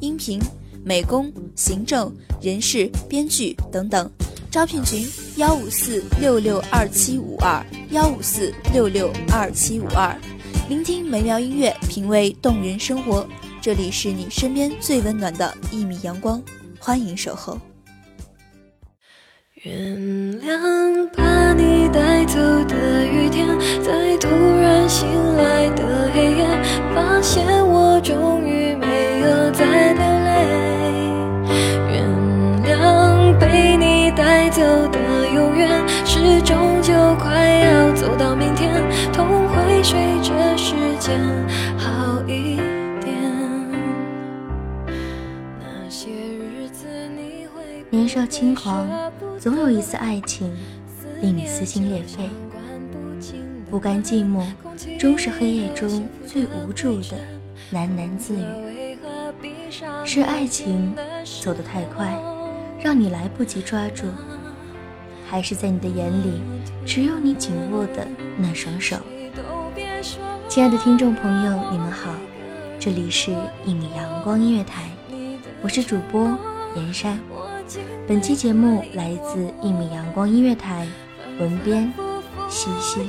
音频、美工、行政、人事、编剧等等。招聘群：幺五四六六二七五二幺五四六六二七五二。聆听美妙音乐，品味动人生活。这里是你身边最温暖的一米阳光，欢迎守候。原谅把你带走的雨天，在突然醒来的黑夜，发现我终于没有再流泪。原谅被你带走的永远，是终究快要走到明天，痛会随着时间好一点。那些日子你会年少轻狂，总有一次爱情令你撕心裂肺，不甘寂寞，终是黑夜中最无助的喃喃自语。是爱情走得太快，让你来不及抓住，还是在你的眼里只有你紧握的那双手？亲爱的听众朋友，你们好，这里是一米阳光音乐台，我是主播严山。本期节目来自一米阳光音乐台，文编西西。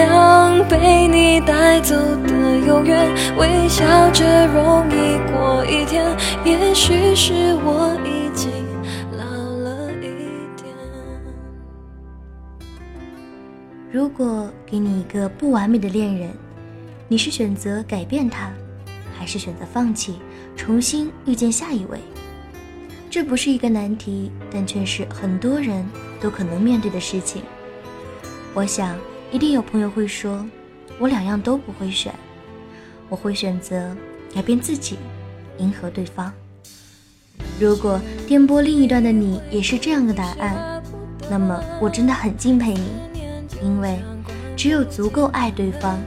原谅被你带走的永远，微笑着容易过一天。也许是我已经老了一点。如果给你一个不完美的恋人，你是选择改变他，还是选择放弃，重新遇见下一位？这不是一个难题，但却是很多人都可能面对的事情。我想，一定有朋友会说，我两样都不会选，我会选择改变自己，迎合对方。如果电波另一端的你也是这样的答案，那么我真的很敬佩你，因为只有足够爱对方，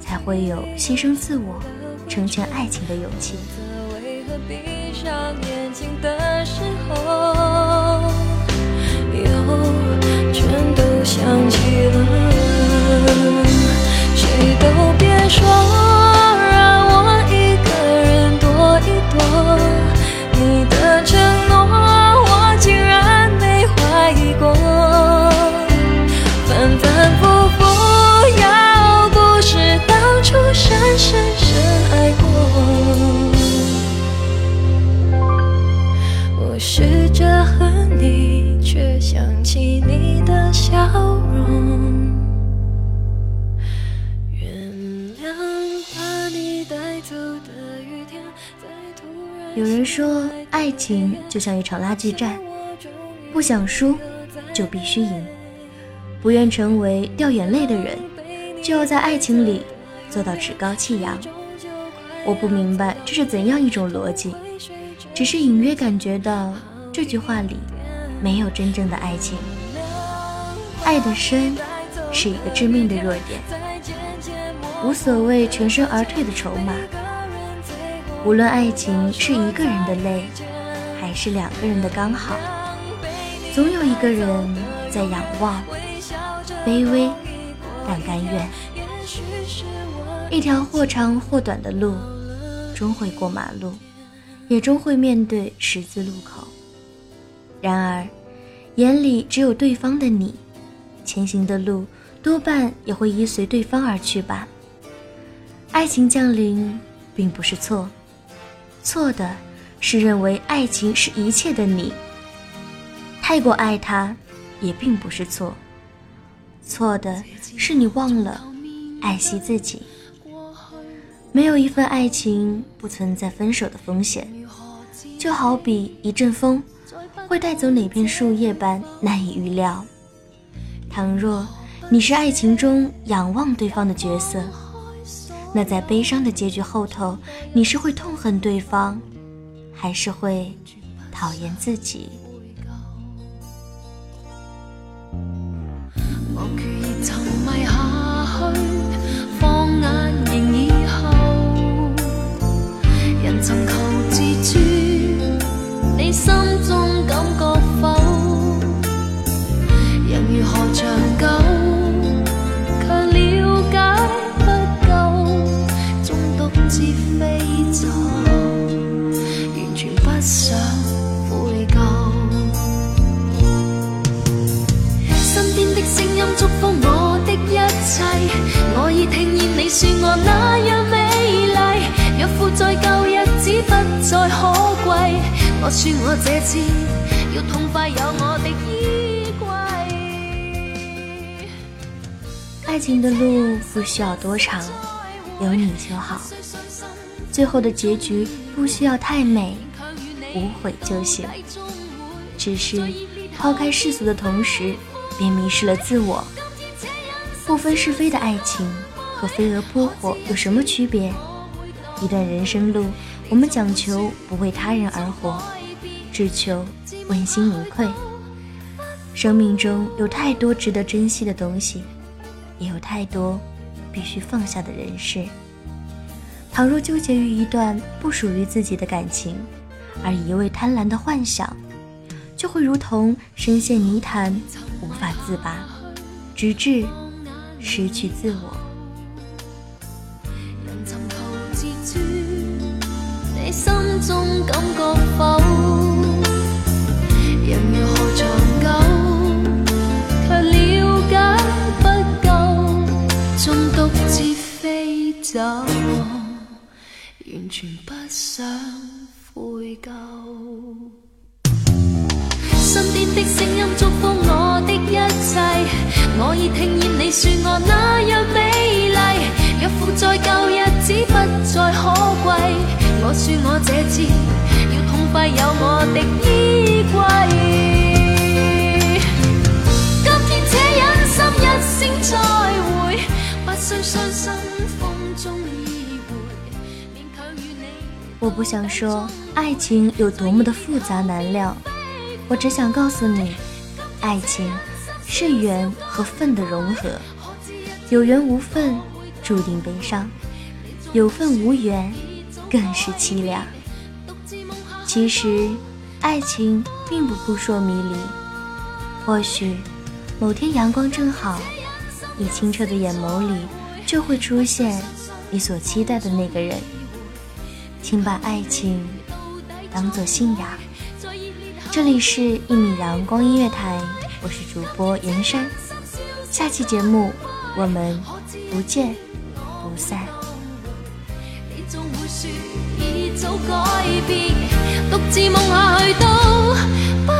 才会有牺牲自我、成全爱情的勇气。闭上眼睛的时候，又全都想起了？谁都别说，让我一个人躲一躲。你的承诺，我竟然没怀疑过。反反复复，要不是当初深深深爱过，我试着恨你，却想起你的笑有人说，爱情就像一场拉锯战，不想输就必须赢，不愿成为掉眼泪的人，就要在爱情里做到趾高气扬。我不明白这是怎样一种逻辑，只是隐约感觉到这句话里没有真正的爱情。爱的深是一个致命的弱点，无所谓全身而退的筹码。无论爱情是一个人的累，还是两个人的刚好，总有一个人在仰望，卑微但甘愿。一条或长或短的路，终会过马路，也终会面对十字路口。然而，眼里只有对方的你，前行的路多半也会依随对方而去吧。爱情降临，并不是错，错的是认为爱情是一切的你。太过爱他，也并不是错，错的是你忘了爱惜自己。没有一份爱情不存在分手的风险，就好比一阵风会带走哪片树叶般难以预料。倘若你是爱情中仰望对方的角色，那在悲伤的结局后头，你是会痛恨对方，还是会讨厌自己？说我这次要痛快有我的衣柜。爱情的路不需要多长，有你就好。最后的结局不需要太美，无悔就行。只是抛开世俗的同时，别迷失了自我。不分是非的爱情和飞蛾扑火有什么区别？一段人生路，我们讲求不为他人而活。只求问心无愧。生命中有太多值得珍惜的东西，也有太多必须放下的人事。倘若纠结于一段不属于自己的感情，而一味贪婪的幻想，就会如同深陷泥潭，无法自拔，直至失去自我。中感觉否？人如何长久，却了解不够，中独自飞走，完全不想悔疚。身边的声音祝福我的一切，我已听见你说我。我说我这次要痛快有我的衣柜。今天且忍心一声再会，不需伤心。我不想说爱情有多么的复杂难料，我只想告诉你，爱情是缘和份的融合。有缘无分，注定悲伤；有份无缘，更是凄凉。其实，爱情并不扑朔迷离。或许，某天阳光正好，你清澈的眼眸里就会出现你所期待的那个人。请把爱情当作信仰。这里是《一米阳光音乐台》，我是主播严山。下期节目我们不见不散。终会说已早改变，独自梦下去都不。